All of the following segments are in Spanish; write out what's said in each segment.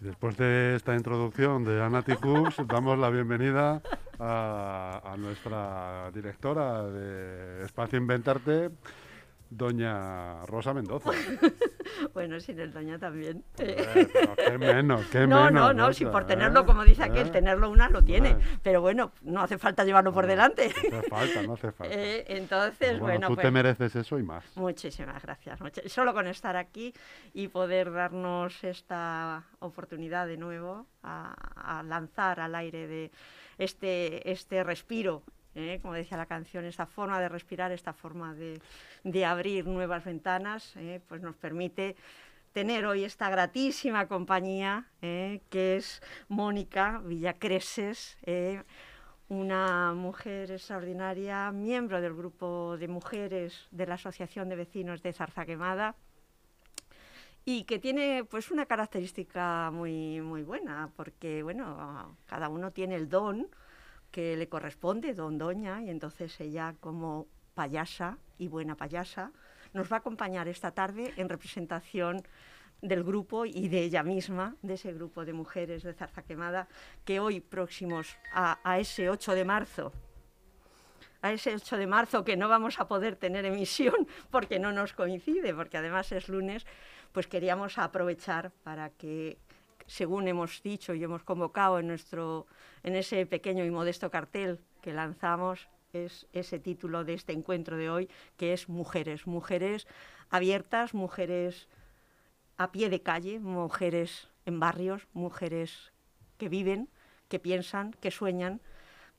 Después de esta introducción de Anati damos la bienvenida a, a nuestra directora de Espacio Inventarte, doña Rosa Mendoza. Bueno, sin el doña también. Eh, pero qué menos, qué no, menos. no, no, Rosa, si por ¿eh? tenerlo, como dice aquel, ¿Eh? tenerlo una lo tiene. Bueno. Pero bueno, no hace falta llevarlo por No, delante. No hace falta, no hace falta. Eh, entonces, Pero bueno, tú pues, te mereces eso y más. muchísimas gracias. much- Solo con estar aquí y poder darnos esta oportunidad de nuevo a, a lanzar al aire de este, este respiro. ¿Eh? Como decía la canción, esta forma de respirar, esta forma de, abrir nuevas ventanas, ¿eh? pues nos permite tener hoy esta gratísima compañía ¿eh? que es Mónica Villacreses, una mujer extraordinaria, miembro del grupo de mujeres de la Asociación de Vecinos de Zarzaquemada y que tiene pues una característica muy, muy buena, porque bueno, cada uno tiene el don que le corresponde, don doña, y entonces ella como payasa y buena payasa nos va a acompañar esta tarde en representación del grupo y de ella misma, de ese grupo de mujeres de Zarza Quemada, que hoy próximos a, a ese 8 de marzo, a ese 8 de marzo que no vamos a poder tener emisión porque no nos coincide, porque además es lunes, pues queríamos aprovechar para que, según hemos dicho y hemos convocado en, nuestro, en ese pequeño y modesto cartel que lanzamos, es ese título de este encuentro de hoy, que es Mujeres, mujeres abiertas, mujeres a pie de calle, mujeres en barrios, mujeres que viven, que piensan, que sueñan,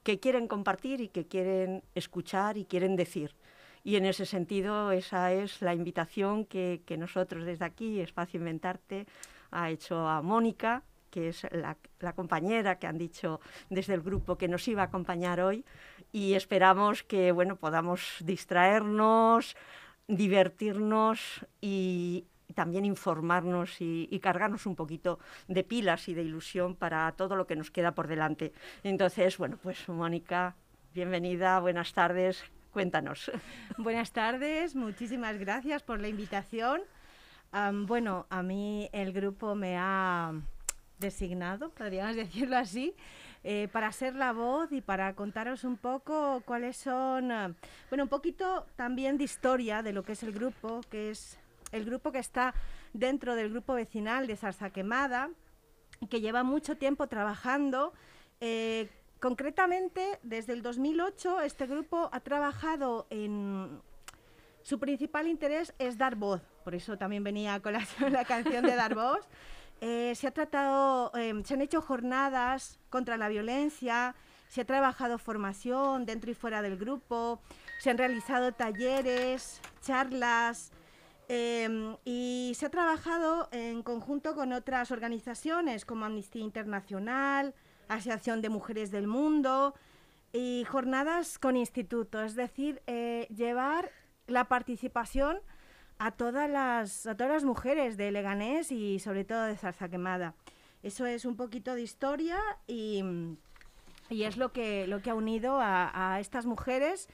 que quieren compartir y que quieren escuchar y quieren decir. Y en ese sentido, esa es la invitación que, que nosotros desde aquí, Espacio Inventarte, ha hecho a Mónica, que es la, compañera que han dicho desde el grupo que nos iba a acompañar hoy. Y esperamos que bueno, podamos distraernos, divertirnos y, y también informarnos y, y cargarnos un poquito de pilas y de ilusión para todo lo que nos queda por delante. Entonces, bueno, pues Mónica, bienvenida, buenas tardes, cuéntanos. Buenas tardes, muchísimas gracias por la invitación. Bueno, a mí el grupo me ha designado, podríamos decirlo así, eh, para ser la voz y para contaros un poco cuáles son, ah, bueno, un poquito también de historia de lo que es el grupo, que es el grupo que está dentro del grupo vecinal de Zarza Quemada, que lleva mucho tiempo trabajando. eh, concretamente, desde el 2008, este grupo ha trabajado en... Su principal interés es dar voz, por eso también venía con la, la canción de dar voz. Eh, se ha tratado, eh, se han hecho jornadas contra la violencia, se ha trabajado formación dentro y fuera del grupo, se han realizado talleres, charlas, eh, y se ha trabajado en conjunto con otras organizaciones como Amnistía Internacional, Asociación de Mujeres del Mundo y jornadas con institutos, es decir, eh, llevar la participación a todas las, a todas las mujeres de Leganés y sobre todo de Zarza Quemada. Eso es un poquito de historia y, y es lo que, lo que ha unido a, estas mujeres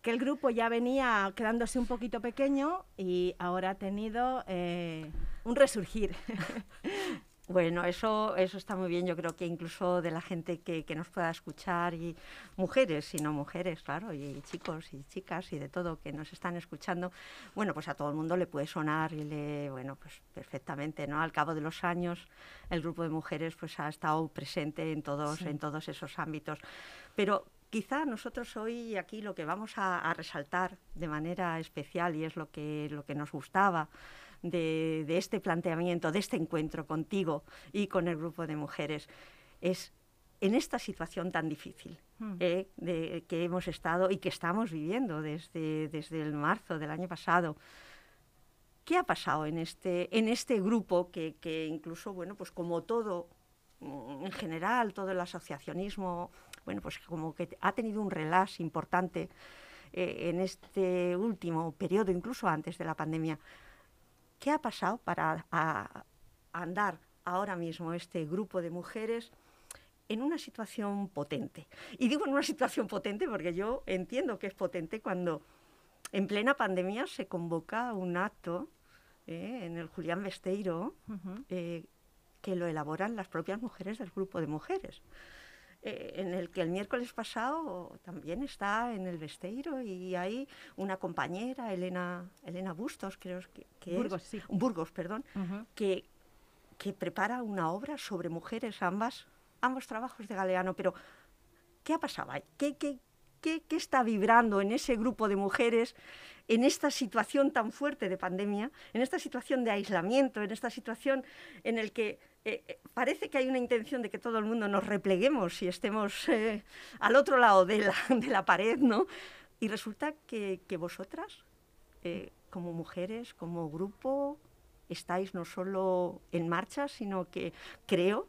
que el grupo ya venía quedándose un poquito pequeño y ahora ha tenido eh, un resurgir. Bueno, eso, eso está muy bien. Yo creo que incluso de la gente que, que nos pueda escuchar, y mujeres, y no mujeres, claro, y chicos y chicas y de todo que nos están escuchando, bueno, pues a todo el mundo le puede sonar y le, bueno, pues perfectamente, ¿no? Al cabo de los años, el grupo de mujeres pues ha estado presente en todos, en todos esos ámbitos. Pero quizá nosotros hoy aquí lo que vamos a, a resaltar de manera especial y es lo que, lo que nos gustaba de, este planteamiento, de este encuentro contigo y con el grupo de mujeres, es en esta situación tan difícil hmm. eh, de, que hemos estado y que estamos viviendo desde, desde el marzo del año pasado. ¿Qué ha pasado en este, en este grupo que, que incluso, bueno, pues como todo mm, en general, todo el asociacionismo, bueno, pues como que ha tenido un relax importante eh, en este último periodo, incluso antes de la pandemia. ¿Qué ha pasado para andar ahora mismo este grupo de mujeres en una situación potente? Y digo en una situación potente porque yo entiendo que es potente cuando en plena pandemia se convoca un acto eh, en el Julián Besteiro eh, que lo elaboran las propias mujeres del grupo de mujeres. Eh, en el que el miércoles pasado también está en el Besteiro y hay una compañera, Elena, Elena Bustos, creo que, Burgos, sí. Burgos, perdón, que, que prepara una obra sobre mujeres, ambas, ambos trabajos de Galeano. Pero, ¿qué ha pasado ahí? ¿Qué, qué, qué, qué está vibrando en ese grupo de mujeres en esta situación tan fuerte de pandemia, en esta situación de aislamiento, en esta situación en el que eh, eh, parece que hay una intención de que todo el mundo nos repleguemos y estemos eh, al otro lado de la, de la, pared, ¿no? Y resulta que, que vosotras, como mujeres, como grupo, estáis no solo en marcha, sino que creo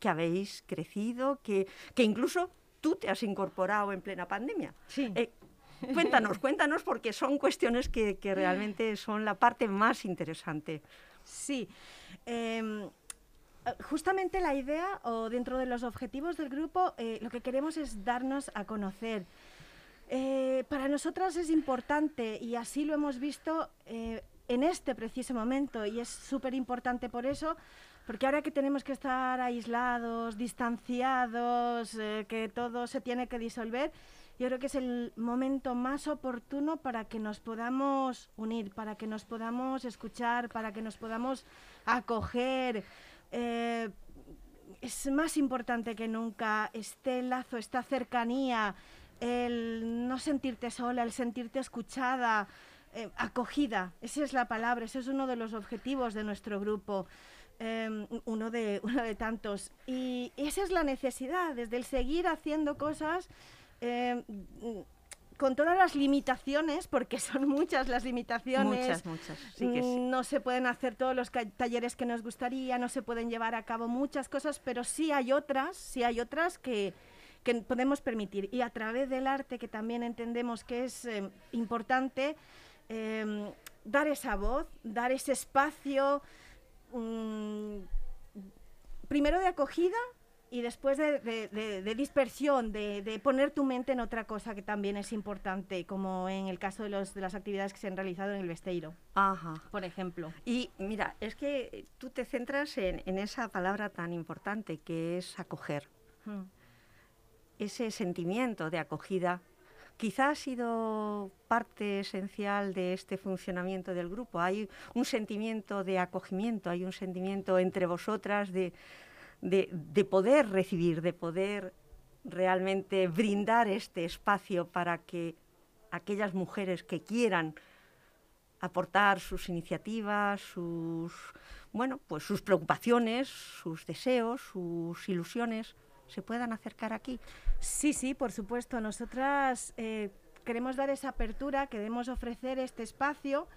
que habéis crecido, que, que incluso tú te has incorporado en plena pandemia. Sí. Cuéntanos, cuéntanos, porque son cuestiones que, realmente son la parte más interesante. Sí. Em, justamente la idea, o dentro de los objetivos del grupo, eh, lo que queremos es darnos a conocer. Eh, para nosotras es importante, y así lo hemos visto eh, en este preciso momento, y es súper importante por eso, porque ahora que tenemos que estar aislados, distanciados, que todo se tiene que disolver, yo creo que es el momento más oportuno para que nos podamos unir, para que nos podamos escuchar, para que nos podamos acoger. Eh, es más importante que nunca este lazo, esta cercanía, el no sentirte sola, el sentirte escuchada, eh, acogida. Esa es la palabra, ese es uno de los objetivos de nuestro grupo. Em, uno, de, uno de tantos. Y esa es la necesidad, desde el seguir haciendo cosas eh, con todas las limitaciones, porque son muchas las limitaciones. Muchas, muchas. Mm, no se pueden hacer todos los talleres que nos gustaría, no se pueden llevar a cabo muchas cosas, pero sí hay otras, sí hay otras que, podemos permitir. Y a través del arte, que también entendemos que es eh, importante, em, dar esa voz, dar ese espacio, mm, primero de acogida, y después de, dispersión, de, poner tu mente en otra cosa que también es importante, como en el caso de, los, de las actividades que se han realizado en el Besteiro, Ajá. por ejemplo. Y mira, es que tú te centras en, esa palabra tan importante que es acoger. Hmm. Ese sentimiento de acogida quizá ha sido parte esencial de este funcionamiento del grupo. Hay un sentimiento de acogimiento, hay un sentimiento entre vosotras de, de, poder recibir, de poder realmente brindar este espacio para que aquellas mujeres que quieran aportar sus iniciativas, sus bueno, pues sus preocupaciones, sus deseos, sus ilusiones, se puedan acercar aquí. Sí, sí, por supuesto. Nosotras eh, queremos dar esa apertura, queremos ofrecer este espacio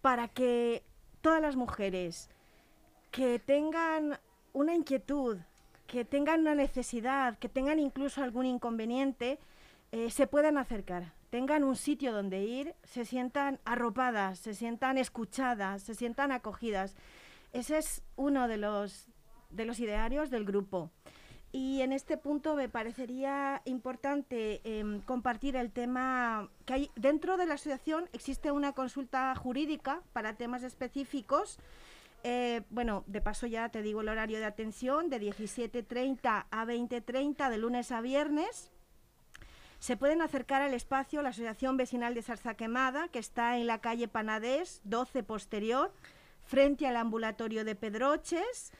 para que todas las mujeres que tengan una inquietud, que tengan una necesidad, que tengan incluso algún inconveniente, eh, se puedan acercar, tengan un sitio donde ir, se sientan arropadas, se sientan escuchadas, se sientan acogidas. Ese es uno de los, de los idearios del grupo. Y en este punto me parecería importante em, compartir el tema que hay dentro de la asociación existe una consulta jurídica para temas específicos Eh, bueno, de paso ya te digo el horario de atención, de 17.30 a 20.30 de lunes a viernes. Se pueden acercar al espacio la Asociación Vecinal de Zarza Quemada, que está en la calle Panadés, 12 posterior, frente al ambulatorio de Pedroches.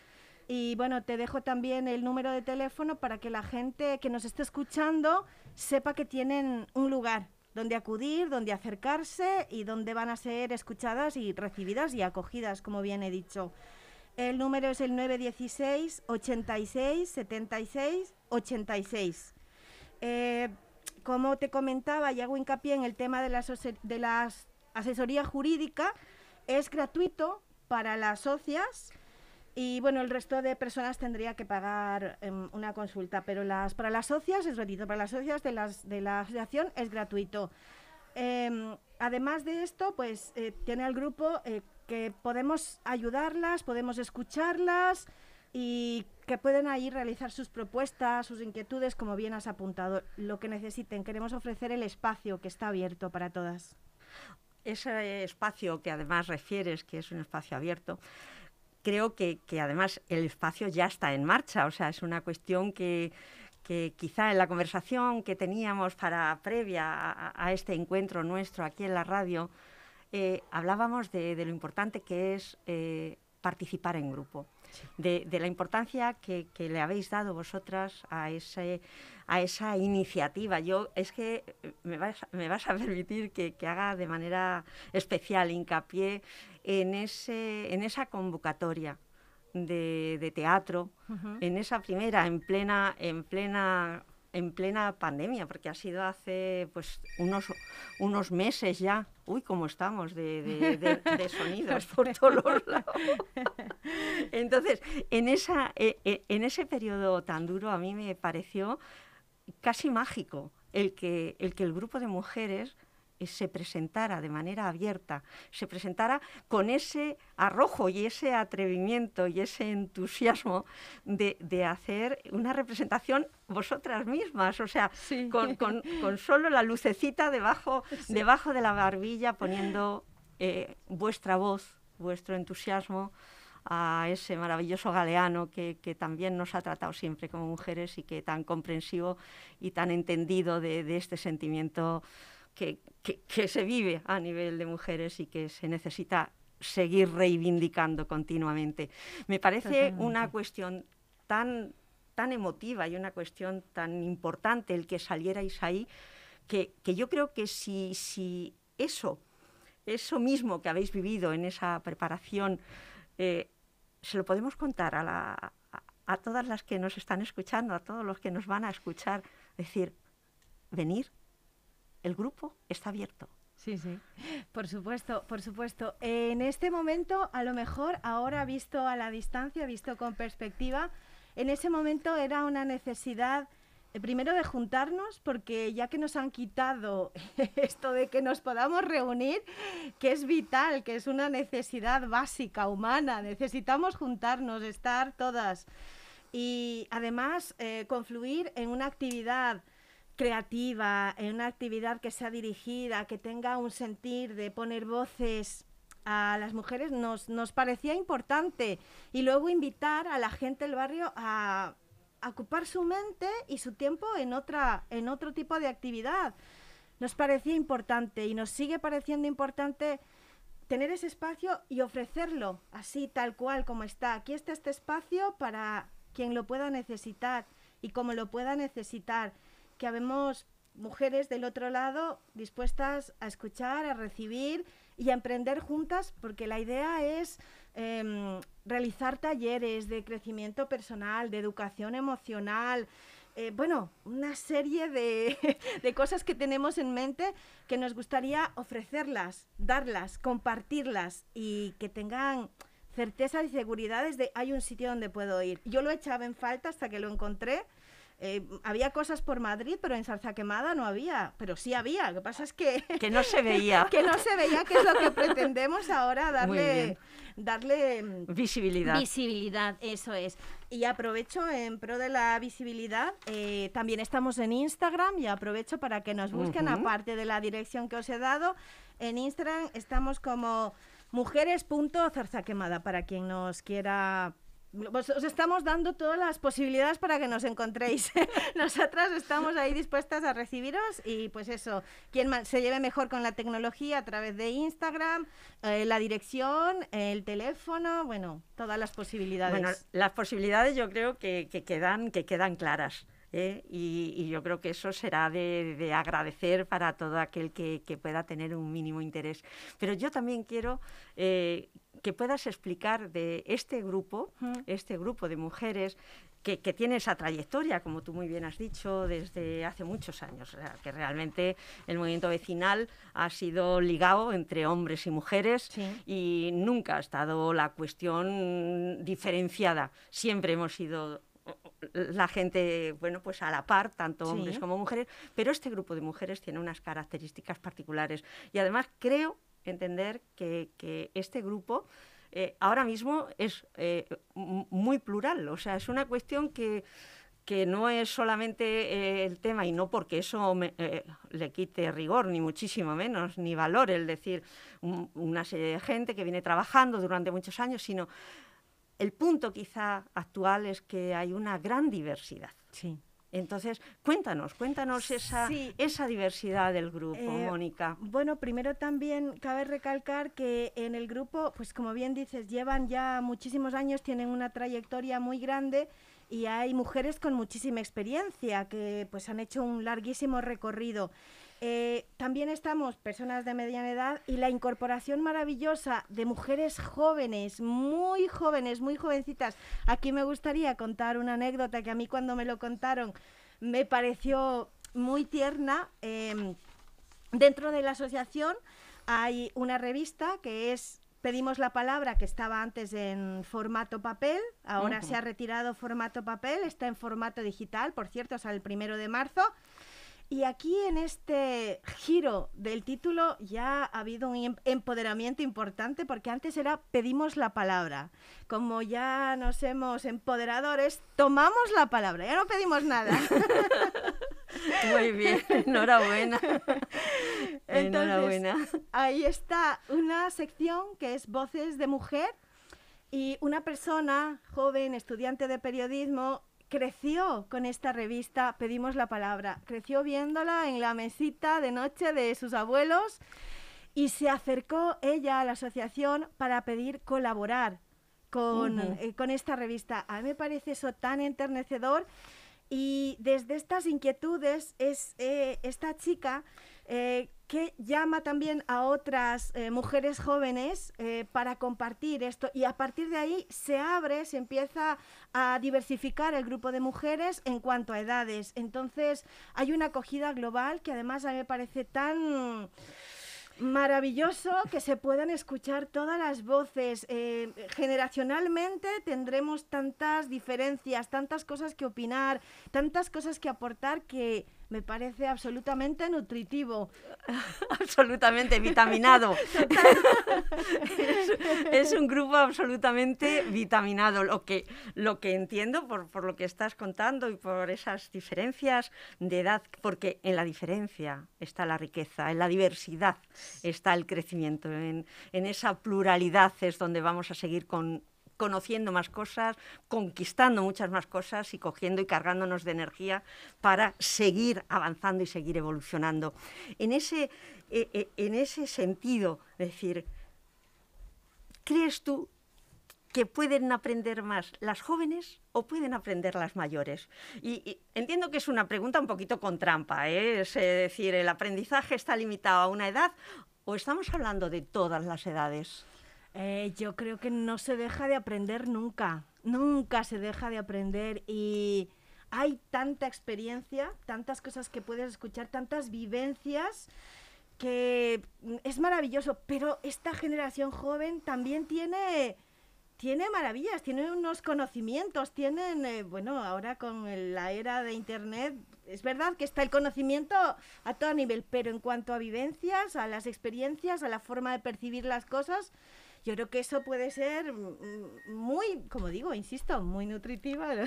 Y bueno, te dejo también el número de teléfono para que la gente que nos esté escuchando sepa que tienen un lugar donde acudir, donde acercarse y donde van a ser escuchadas y recibidas y acogidas, como bien he dicho. El número es el 916 86 76 86. como te comentaba y hago hincapié en el tema de de la asesoría jurídica, es gratuito para las socias y bueno, el resto de personas tendría que pagar em, una consulta, pero las para las socias es gratuito, para las socias de, las, de la asociación es gratuito. Em, además de esto, pues eh, tiene el grupo eh, que podemos ayudarlas, podemos escucharlas y que pueden ahí realizar sus propuestas, sus inquietudes, como bien has apuntado, lo que necesiten. Queremos ofrecer el espacio que está abierto para todas. Ese espacio que además refieres que es un espacio abierto, creo que, además el espacio ya está en marcha, o sea, es una cuestión que, quizá en la conversación que teníamos para previa a, este encuentro nuestro aquí en la radio, eh, hablábamos de, lo importante que es eh, participar en grupo de, la importancia que, le habéis dado vosotras a, ese, a esa iniciativa. Yo es que eh, me vas, me vas a permitir que, haga de manera especial hincapié en, ese, en esa convocatoria de, teatro, en esa primera, en plena, en plena en plena pandemia, porque ha sido hace pues unos, unos meses ya. Uy, cómo estamos de, sonidos por todos lados. Entonces, en, esa, e, e, en ese periodo tan duro a mí me pareció casi mágico el que el, que el grupo de mujeres se presentara de manera abierta, se presentara con ese arrojo y ese atrevimiento y ese entusiasmo de, hacer una representación vosotras mismas, o sea, con, solo la lucecita debajo, debajo de la barbilla poniendo eh, vuestra voz, vuestro entusiasmo a ese maravilloso galeano que, también nos ha tratado siempre como mujeres y que tan comprensivo y tan entendido de este sentimiento que, se vive a nivel de mujeres y que se necesita seguir reivindicando continuamente. Me parece una cuestión tan, tan emotiva y una cuestión tan importante el que salierais ahí, que, que yo creo que si, si, eso, eso mismo que habéis vivido en esa preparación, eh, se lo podemos contar a, la, a todas las que nos están escuchando, a todos los que nos van a escuchar, decir, venir, el grupo está abierto. Sí, sí, por supuesto, por supuesto. En este momento, a lo mejor ahora visto a la distancia, visto con perspectiva, en ese momento era una necesidad, eh, primero de juntarnos, porque ya que nos han quitado esto de que nos podamos reunir, que es vital, que es una necesidad básica, humana, necesitamos juntarnos, estar todas. Y además, eh, confluir en una actividad creativa, en una actividad que sea dirigida, que tenga un sentir de poner voces a las mujeres, nos, nos parecía importante. Y luego invitar a la gente del barrio a, ocupar su mente y su tiempo en, otra, en otro tipo de actividad. Nos parecía importante y nos sigue pareciendo importante tener ese espacio y ofrecerlo así, tal cual como está. Aquí está este espacio para quien lo pueda necesitar y como lo pueda necesitar que habemos mujeres del otro lado dispuestas a escuchar, a recibir y a emprender juntas, porque la idea es em, realizar talleres de crecimiento personal, de educación emocional, eh, bueno, una serie de, de, cosas que tenemos en mente que nos gustaría ofrecerlas, darlas, compartirlas y que tengan certeza y seguridades de hay un sitio donde puedo ir. Yo lo echaba en falta hasta que lo encontré eh, había cosas por Madrid, pero en Salsa Quemada no había, pero sí había. Lo que pasa es que... Que no se veía. que no se veía, que es lo que pretendemos ahora darle... darle mm, visibilidad. Visibilidad, eso es. Y aprovecho en pro de la visibilidad, eh, también estamos en Instagram y aprovecho para que nos busquen, aparte de la dirección que os he dado. En Instagram estamos como Mujeres.zarzaquemada, para quien nos quiera os, os estamos dando todas las posibilidades para que nos encontréis. Nosotras estamos ahí dispuestas a recibiros y pues eso, quien se lleve mejor con la tecnología a través de Instagram, eh, la dirección, el teléfono, bueno, todas las posibilidades. Bueno, las posibilidades yo creo que, que quedan, que quedan claras. ¿eh? Y, y yo creo que eso será de, de agradecer para todo aquel que, que pueda tener un mínimo interés. Pero yo también quiero eh, que puedas explicar de este grupo, este grupo de mujeres que, que tiene esa trayectoria, como tú muy bien has dicho, desde hace muchos años. O sea, que realmente el movimiento vecinal ha sido ligado entre hombres y mujeres Sí. y nunca ha estado la cuestión diferenciada. Siempre hemos sido la gente, bueno, pues a la par, tanto Sí. hombres como mujeres, pero este grupo de mujeres tiene unas características particulares. Y además creo entender que, este grupo eh, ahora mismo es eh, muy plural, o sea, es una cuestión que que no es solamente eh, el tema, y no porque eso me- eh, le quite rigor, ni muchísimo menos, ni valor, el decir un- una serie de gente que viene trabajando durante muchos años, sino el punto quizá actual es que hay una gran diversidad. sí. Entonces, cuéntanos, cuéntanos esa, Sí. esa diversidad del grupo, Eh, Mónica. Bueno, primero también cabe recalcar que en el grupo, pues como bien dices, llevan ya muchísimos años, tienen una trayectoria muy grande y hay mujeres con muchísima experiencia que pues han hecho un larguísimo recorrido. Eh, también estamos personas de mediana edad y la incorporación maravillosa de mujeres jóvenes, muy jóvenes, muy jovencitas. Aquí me gustaría contar una anécdota que a mí cuando me lo contaron me pareció muy tierna. em, Dentro de la asociación hay una revista que es Pedimos la palabra, que estaba antes en formato papel, ahora se ha retirado formato papel, está en formato digital, por cierto, sale el primero de marzo. Y aquí en este giro del título ya ha habido un em- empoderamiento importante porque antes era pedimos la palabra. Como ya nos hemos empoderadores, tomamos la palabra, ya no pedimos nada. Muy bien, enhorabuena. Entonces, enhorabuena. Ahí está una sección que es Voces de Mujer y una persona joven, estudiante de periodismo, creció con esta revista, pedimos la palabra, creció viéndola en la mesita de noche de sus abuelos y se acercó ella a la asociación para pedir colaborar con, eh, con esta revista. A mí me parece eso tan enternecedor y desde estas inquietudes es eh, esta chica eh, que llama también a otras eh, mujeres jóvenes eh, para compartir esto y a partir de ahí se abre, se empieza a diversificar el grupo de mujeres en cuanto a edades. Entonces hay una acogida global que además a mí me parece tan maravilloso que se puedan escuchar todas las voces. Generacionalmente tendremos tantas diferencias, tantas cosas que opinar, tantas cosas que aportar que me parece absolutamente nutritivo. absolutamente vitaminado. es, es un grupo absolutamente vitaminado. Lo que, lo que entiendo por, por lo que estás contando y por esas diferencias de edad, porque en la diferencia está la riqueza, en la diversidad está el crecimiento, en, en esa pluralidad es donde vamos a seguir con conociendo más cosas, conquistando muchas más cosas y cogiendo y cargándonos de energía para seguir avanzando y seguir evolucionando. En ese, eh, eh, en ese sentido, decir, ¿crees tú que pueden aprender más las jóvenes o pueden aprender las mayores? Y, y entiendo que es una pregunta un poquito con trampa, ¿eh? es eh, decir, ¿el aprendizaje está limitado a una edad o estamos hablando de todas las edades? Eh, yo creo que no se deja de aprender nunca, nunca se deja de aprender y hay tanta experiencia, tantas cosas que puedes escuchar, tantas vivencias que es maravilloso, pero esta generación joven también tiene tiene maravillas, tiene unos conocimientos, tienen, eh, bueno, ahora con el- la era de Internet, es verdad que está el conocimiento a todo nivel, pero en cuanto a vivencias, a las experiencias, a la forma de percibir las cosas, yo creo que eso puede ser mm, muy, como digo, insisto, muy nutritiva.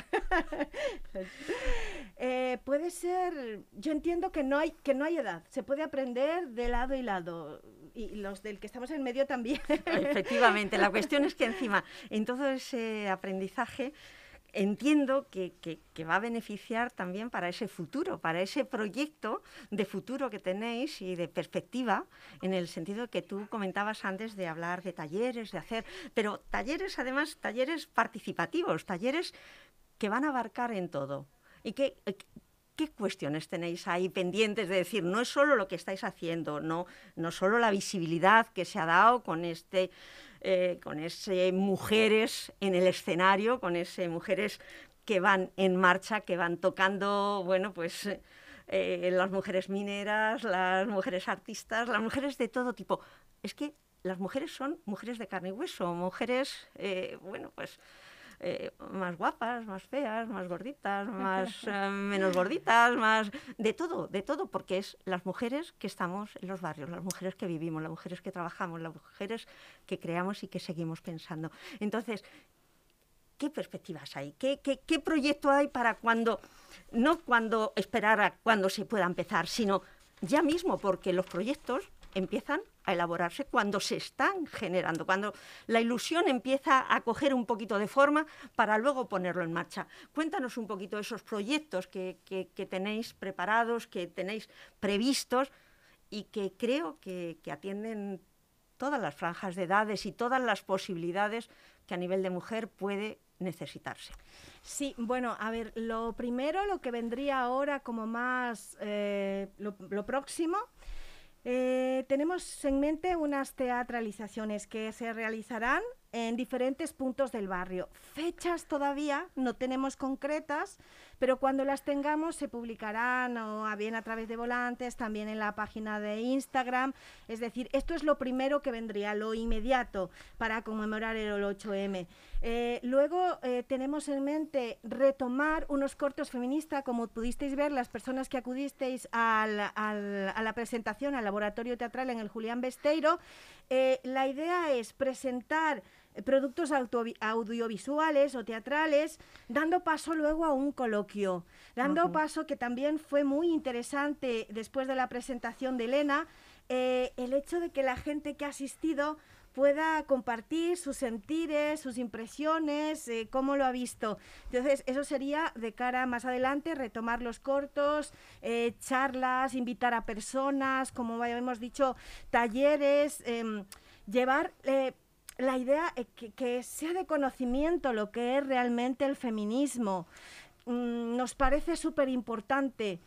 Eh, puede ser, yo entiendo que no hay que no hay edad, se puede aprender de lado y lado. y los del que estamos en medio también. Efectivamente, la cuestión es que encima, en todo ese aprendizaje, entiendo que, va a beneficiar también para ese futuro, para ese proyecto de futuro que tenéis y de perspectiva, en el sentido que tú comentabas antes de hablar de talleres, de hacer, pero talleres además, talleres participativos, talleres que van a abarcar en todo. ¿Y qué, qué cuestiones tenéis ahí pendientes de decir? No es solo lo que estáis haciendo, no, no solo la visibilidad que se ha dado con este eh, con ese mujeres en el escenario, con ese mujeres que van en marcha, que van tocando, bueno, pues eh, las mujeres mineras, las mujeres artistas, las mujeres de todo tipo. Es que las mujeres son mujeres de carne y hueso, mujeres, eh, bueno, pues eh, más guapas, más feas, más gorditas, más eh, menos gorditas, más de todo, de todo, porque es las mujeres que estamos en los barrios, las mujeres que vivimos, las mujeres que trabajamos, las mujeres que creamos y que seguimos pensando. Entonces, ¿qué perspectivas hay? ¿Qué, qué, qué proyecto hay para cuando, no cuando esperar a cuando se pueda empezar, sino ya mismo, porque los proyectos empiezan a elaborarse cuando se están generando, cuando la ilusión empieza a coger un poquito de forma para luego ponerlo en marcha. Cuéntanos un poquito esos proyectos que, tenéis preparados, que tenéis previstos y que creo que, atienden todas las franjas de edades y todas las posibilidades que a nivel de mujer puede necesitarse. Sí, bueno, a ver, lo primero, lo que vendría ahora como más eh, lo próximo, eh, tenemos en mente unas teatralizaciones que se realizarán en diferentes puntos del barrio. Fechas todavía no tenemos concretas, pero cuando las tengamos se publicarán o bien a través de volantes, también en la página de Instagram. Es decir, esto es lo primero que vendría, lo inmediato para conmemorar el 8M. Eh, luego eh, tenemos en mente retomar unos cortos feministas, como pudisteis ver, las personas que acudisteis a la presentación al laboratorio teatral en el Julián Besteiro. Eh, la idea es presentar productos audiovisuales o teatrales, dando paso luego a un coloquio, dando paso que también fue muy interesante después de la presentación de Elena, eh, el hecho de que la gente que ha asistido pueda compartir sus sentires, sus impresiones, eh, cómo lo ha visto. Entonces, eso sería de cara más adelante, retomar los cortos, eh, charlas, invitar a personas, como hemos dicho, talleres, em, llevar la idea es que, sea de conocimiento lo que es realmente el feminismo. Mm, nos parece súper importante.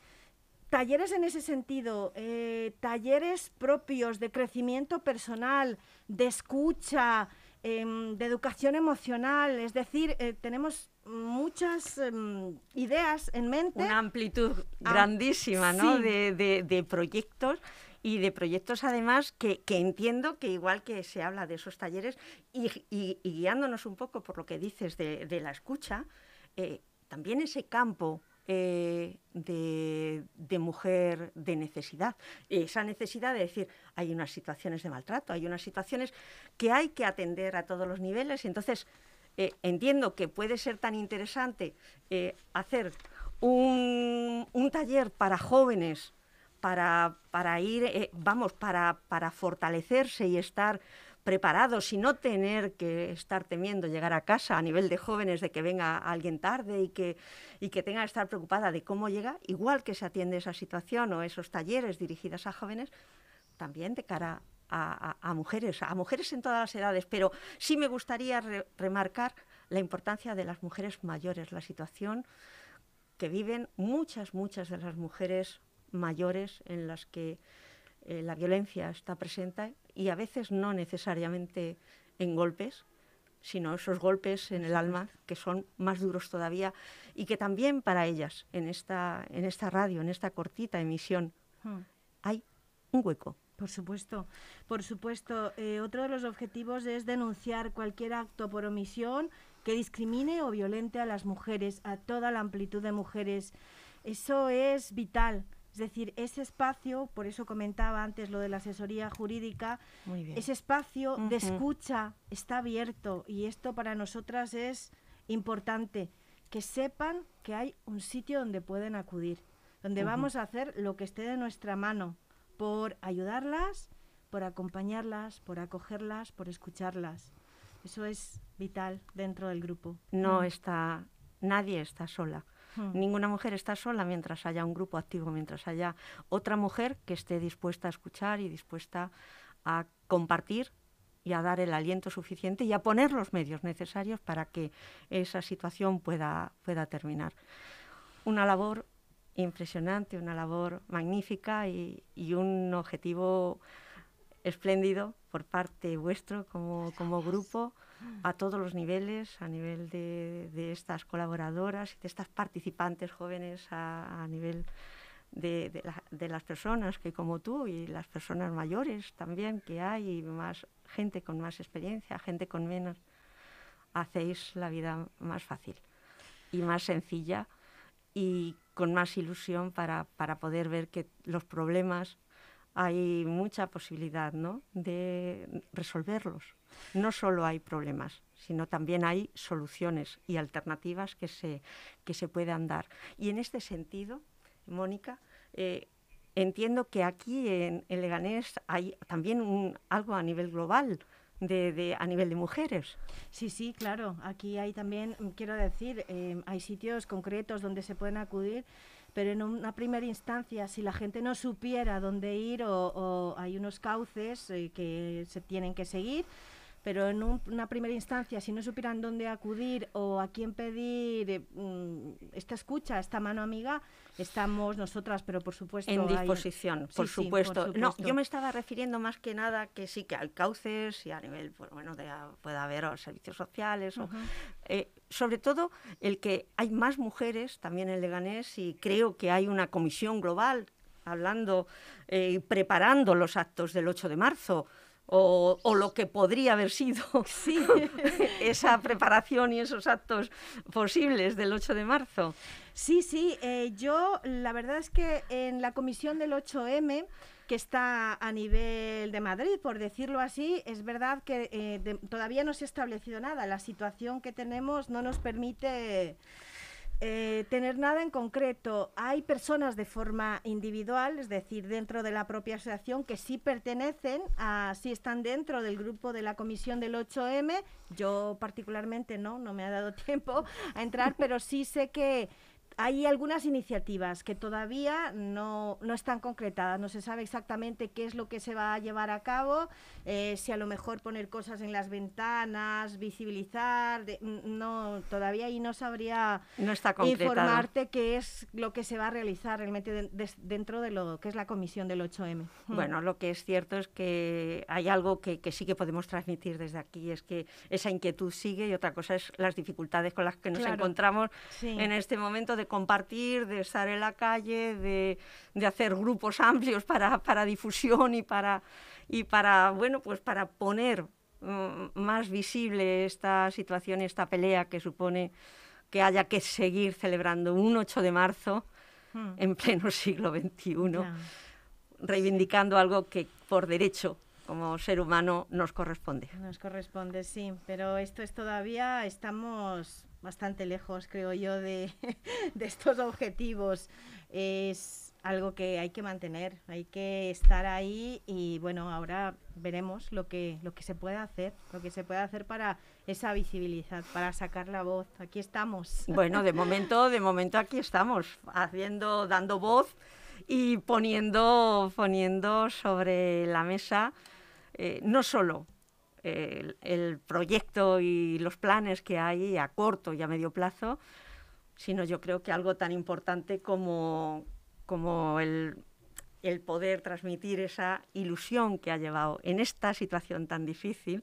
Talleres en ese sentido, eh, talleres propios de crecimiento personal, de escucha, em, de educación emocional, es decir, eh, tenemos muchas em, ideas en mente. Una amplitud ah, grandísima ¿no? de proyectos y de proyectos además que, entiendo que igual que se habla de esos talleres y, guiándonos un poco por lo que dices de, la escucha, eh, también ese campo eh, de, mujer de necesidad. Esa necesidad de decir, hay unas situaciones de maltrato, hay unas situaciones que hay que atender a todos los niveles. Entonces, eh, entiendo que puede ser tan interesante hacer un, un, taller para jóvenes para, ir, eh, vamos, para, para fortalecerse y estar preparados y no tener que estar temiendo llegar a casa a nivel de jóvenes de que venga alguien tarde y que, y que tenga que estar preocupada de cómo llega, igual que se atiende esa situación o esos talleres dirigidos a jóvenes, también de cara a, mujeres, a mujeres en todas las edades, pero sí me gustaría remarcar la importancia de las mujeres mayores, la situación que viven muchas, muchas de las mujeres mayores en las que eh, la violencia está presente y a veces no necesariamente en golpes, sino esos golpes en el alma que son más duros todavía y que también para ellas en esta, en esta radio, en esta cortita emisión, hmm. hay un hueco. Por supuesto, por supuesto. Eh, otro de los objetivos es denunciar cualquier acto por omisión que discrimine o violente a las mujeres, a toda la amplitud de mujeres. Eso es vital es decir, ese espacio, por eso comentaba antes lo de la asesoría jurídica, ese espacio de escucha está abierto y esto para nosotras es importante, que sepan que hay un sitio donde pueden acudir, donde vamos a hacer lo que esté de nuestra mano por ayudarlas, por acompañarlas, por acogerlas, por escucharlas. Eso es vital dentro del grupo. No Mm. está, nadie está sola. Mm. Ninguna mujer está sola mientras haya un grupo activo, mientras haya otra mujer que esté dispuesta a escuchar y dispuesta a compartir y a dar el aliento suficiente y a poner los medios necesarios para que esa situación pueda, pueda terminar. Una labor impresionante, una labor magnífica y, y un objetivo espléndido por parte vuestro como, como grupo a todos los niveles, a nivel de, de estas colaboradoras y de estas participantes jóvenes a, a nivel de, de, la- de las personas que como tú y las personas mayores también que hay, más gente con más experiencia, gente con menos, hacéis la vida más fácil y más sencilla y con más ilusión para, para poder ver que los problemas hay mucha posibilidad ¿no? de resolverlos. No solo hay problemas, sino también hay soluciones y alternativas que se, que se puedan dar. Y en este sentido, Mónica, eh, entiendo que aquí en, en Leganés hay también un- algo a nivel global, de, a nivel de mujeres. Sí, sí, claro. Aquí hay también, quiero decir, eh, hay sitios concretos donde se pueden acudir, pero en una primera instancia, si la gente no supiera dónde ir o, o hay unos cauces eh, que se tienen que seguir, pero en un- una primera instancia, si no supieran dónde acudir o a quién pedir eh, mm, esta escucha, esta mano amiga, estamos nosotras, pero por supuesto... En hay- disposición, Sí, por, sí, por supuesto. No, yo me estaba refiriendo más que nada que sí que hay cauces y a nivel, pues, bueno, de, puede haber servicios sociales, o, eh, sobre todo el que hay más mujeres también en Leganés y creo que hay una comisión global hablando eh, y preparando los actos del 8 de marzo. O, o lo que podría haber sido esa preparación y esos actos posibles del 8 de marzo. Sí, sí, eh, yo la verdad es que en la comisión del 8M, que está a nivel de Madrid, por decirlo así, es verdad que eh, de- todavía no se ha establecido nada. La situación que tenemos no nos permite eh, tener nada en concreto. Hay personas de forma individual, es decir, dentro de la propia asociación, que sí pertenecen, a, sí están dentro del grupo de la comisión del 8M. Yo particularmente no, no me ha dado tiempo a entrar, pero sí sé que hay algunas iniciativas que todavía no, no están concretadas, no se sabe exactamente qué es lo que se va a llevar a cabo, eh, si a lo mejor poner cosas en las ventanas, visibilizar, de- no, todavía ahí no sabría No está concretado. informarte qué es lo que se va a realizar realmente de- dentro de lo que es la comisión del 8M. Mm. Bueno, lo que es cierto es que hay algo que, que sí que podemos transmitir desde aquí, es que esa inquietud sigue y otra cosa es las dificultades con las que nos Claro. encontramos Sí. en este momento de compartir, de estar en la calle, de, de hacer grupos amplios para, para difusión y para, y para, bueno, pues para poner mm, más visible esta situación, esta pelea que supone que haya que seguir celebrando un 8 de marzo Mm. en pleno siglo XXI reivindicando algo que por derecho como ser humano nos corresponde. Nos corresponde, sí, pero esto es todavía, estamos bastante lejos, creo yo, de, de estos objetivos. Es algo que hay que mantener, hay que estar ahí y bueno, ahora veremos lo que, lo que se puede hacer, lo que se puede hacer para esa visibilidad, para sacar la voz. Aquí estamos. Bueno, de momento, de momento aquí estamos haciendo, dando voz y poniendo, poniendo sobre la mesa eh, no solo el, el proyecto y los planes que hay a corto y a medio plazo, sino yo creo que algo tan importante como, como el, el poder transmitir esa ilusión que ha llevado en esta situación tan difícil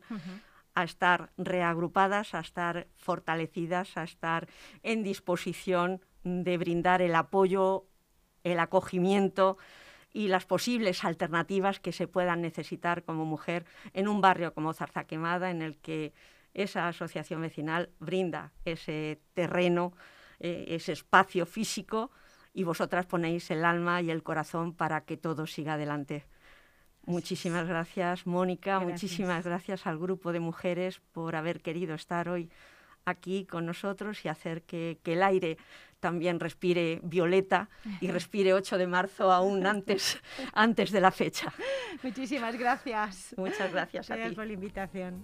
a estar reagrupadas, a estar fortalecidas, a estar en disposición de brindar el apoyo, el acogimiento y las posibles alternativas que se puedan necesitar como mujer en un barrio como Zarzaquemada, en el que esa asociación vecinal brinda ese terreno, eh, ese espacio físico y vosotras ponéis el alma y el corazón para que todo siga adelante. Muchísimas gracias, Mónica. Gracias. Muchísimas gracias al grupo de mujeres por haber querido estar hoy aquí con nosotros y hacer que, que el aire también respire violeta y respire 8 de marzo aún antes, antes de la fecha. Muchísimas gracias. Muchas gracias a ti. por la invitación.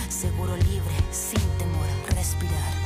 seguro libre, sin temor respirar